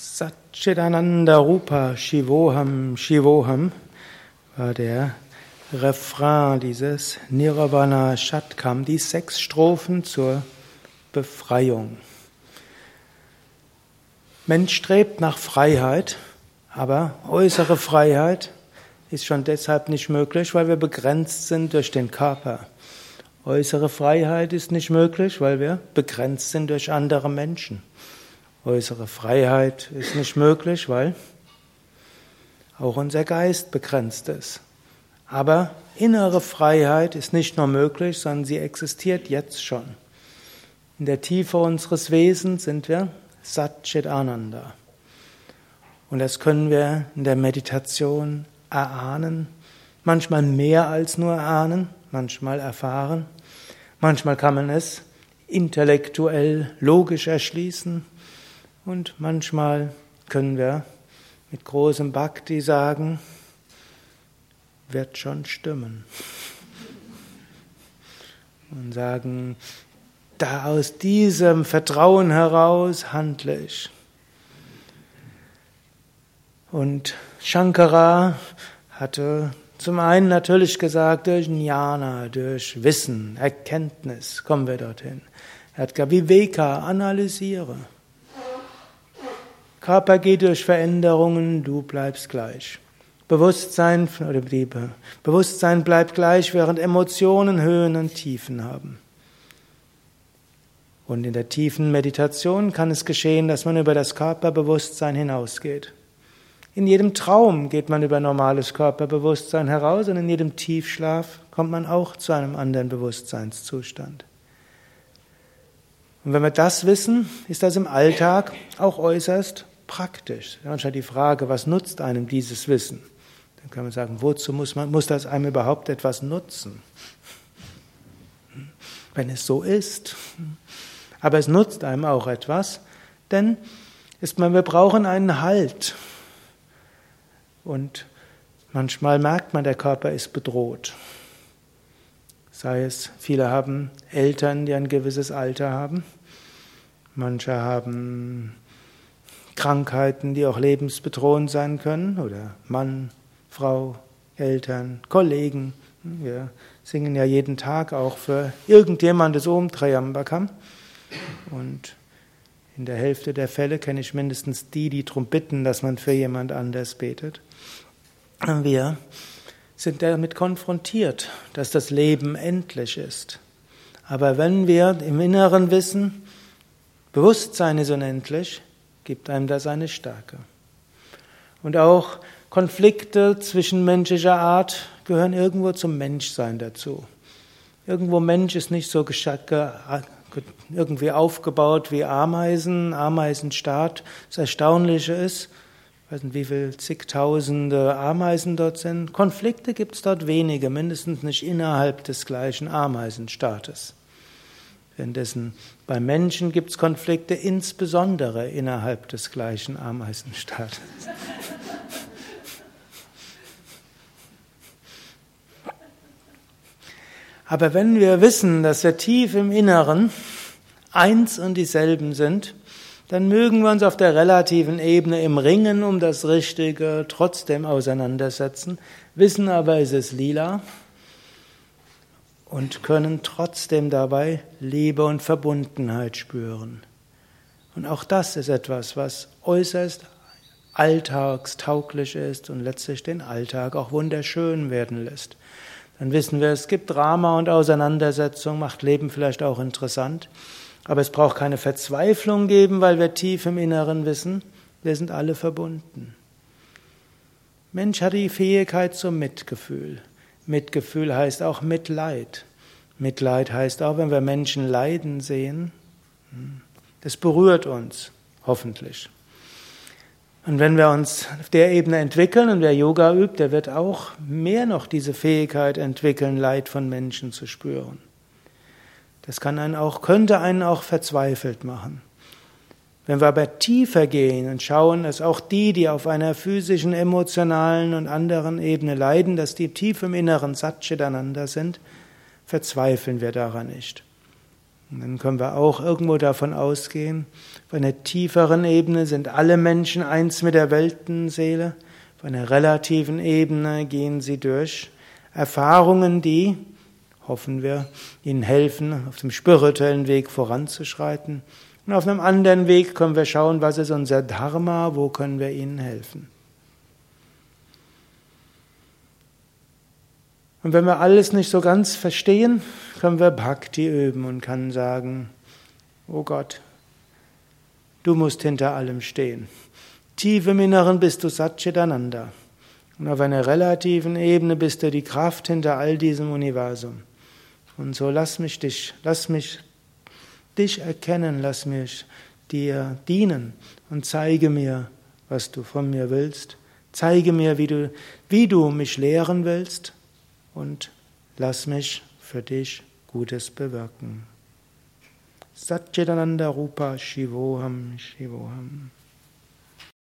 Satchitananda Rupa Shivoham Shivoham war der Refrain dieses Nirvana Shatkam, die sechs Strophen zur Befreiung. Mensch strebt nach Freiheit, aber äußere Freiheit ist schon deshalb nicht möglich, weil wir begrenzt sind durch den Körper. Äußere Freiheit ist nicht möglich, weil wir begrenzt sind durch andere Menschen. Äußere Freiheit ist nicht möglich, weil auch unser Geist begrenzt ist. Aber innere Freiheit ist nicht nur möglich, sondern sie existiert jetzt schon. In der Tiefe unseres Wesens sind wir Satchit Ananda. Und das können wir in der Meditation erahnen, manchmal mehr als nur erahnen, manchmal erfahren, manchmal kann man es intellektuell, logisch erschließen und manchmal können wir mit großem Bhakti sagen, wird schon stimmen. Und sagen, da aus diesem Vertrauen heraus handle ich. Und Shankara hatte zum einen natürlich gesagt, durch Jnana, durch Wissen, Erkenntnis kommen wir dorthin. Er hat gesagt, Viveka, analysiere. Körper geht durch Veränderungen, du bleibst gleich. Bewusstsein oder Bewusstsein bleibt gleich, während Emotionen Höhen und Tiefen haben. Und in der tiefen Meditation kann es geschehen, dass man über das Körperbewusstsein hinausgeht. In jedem Traum geht man über normales Körperbewusstsein heraus und in jedem Tiefschlaf kommt man auch zu einem anderen Bewusstseinszustand. Und wenn wir das wissen, ist das im Alltag auch äußerst praktisch. Manchmal die Frage, was nutzt einem dieses Wissen? Dann kann man sagen, wozu muss, man, muss das einem überhaupt etwas nutzen? Wenn es so ist. Aber es nutzt einem auch etwas, denn ist man, wir brauchen einen Halt. Und manchmal merkt man, der Körper ist bedroht. Sei es, viele haben Eltern, die ein gewisses Alter haben. Manche haben Krankheiten, die auch lebensbedrohend sein können, oder Mann, Frau, Eltern, Kollegen. Wir singen ja jeden Tag auch für irgendjemandes Om Triambakam. Und in der Hälfte der Fälle kenne ich mindestens die, die darum bitten, dass man für jemand anders betet. Wir sind damit konfrontiert, dass das Leben endlich ist. Aber wenn wir im Inneren wissen, Bewusstsein ist unendlich, gibt einem das eine Stärke. Und auch Konflikte zwischen menschlicher Art gehören irgendwo zum Menschsein dazu. Irgendwo Mensch ist nicht so irgendwie aufgebaut wie Ameisen, Ameisenstaat. Das Erstaunliche ist, ich weiß nicht, wie viele zigtausende Ameisen dort sind. Konflikte gibt es dort wenige, mindestens nicht innerhalb des gleichen Ameisenstaates. Währenddessen bei Menschen gibt es Konflikte insbesondere innerhalb des gleichen Ameisenstaates. Aber wenn wir wissen, dass wir tief im Inneren eins und dieselben sind, dann mögen wir uns auf der relativen Ebene im Ringen um das Richtige trotzdem auseinandersetzen, wissen aber, es ist lila und können trotzdem dabei Liebe und Verbundenheit spüren. Und auch das ist etwas, was äußerst alltagstauglich ist und letztlich den Alltag auch wunderschön werden lässt. Dann wissen wir, es gibt Drama und Auseinandersetzung, macht Leben vielleicht auch interessant. Aber es braucht keine Verzweiflung geben, weil wir tief im Inneren wissen, wir sind alle verbunden. Mensch hat die Fähigkeit zum Mitgefühl. Mitgefühl heißt auch Mitleid. Mitleid heißt auch, wenn wir Menschen leiden sehen, das berührt uns, hoffentlich. Und wenn wir uns auf der Ebene entwickeln und wer Yoga übt, der wird auch mehr noch diese Fähigkeit entwickeln, Leid von Menschen zu spüren. Das kann einen auch, könnte einen auch verzweifelt machen. Wenn wir aber tiefer gehen und schauen, dass auch die, die auf einer physischen, emotionalen und anderen Ebene leiden, dass die tief im Inneren Satchitananda sind, verzweifeln wir daran nicht. Und dann können wir auch irgendwo davon ausgehen, auf einer tieferen Ebene sind alle Menschen eins mit der Weltenseele, auf einer relativen Ebene gehen sie durch Erfahrungen, die, hoffen wir, ihnen helfen, auf dem spirituellen Weg voranzuschreiten. Und auf einem anderen Weg können wir schauen, was ist unser Dharma, wo können wir ihnen helfen. Und wenn wir alles nicht so ganz verstehen, können wir Bhakti üben und kann sagen, oh Gott, du musst hinter allem stehen. Tief im Inneren bist du Satchitananda. Und auf einer relativen Ebene bist du die Kraft hinter all diesem Universum. Und so lass mich dich, lass mich dich erkennen, lass mich dir dienen und zeige mir, was du von mir willst. Zeige mir, wie du, wie du mich lehren willst und lass mich für dich Gutes bewirken. Satchitananda Rupa Shivoham Shivoham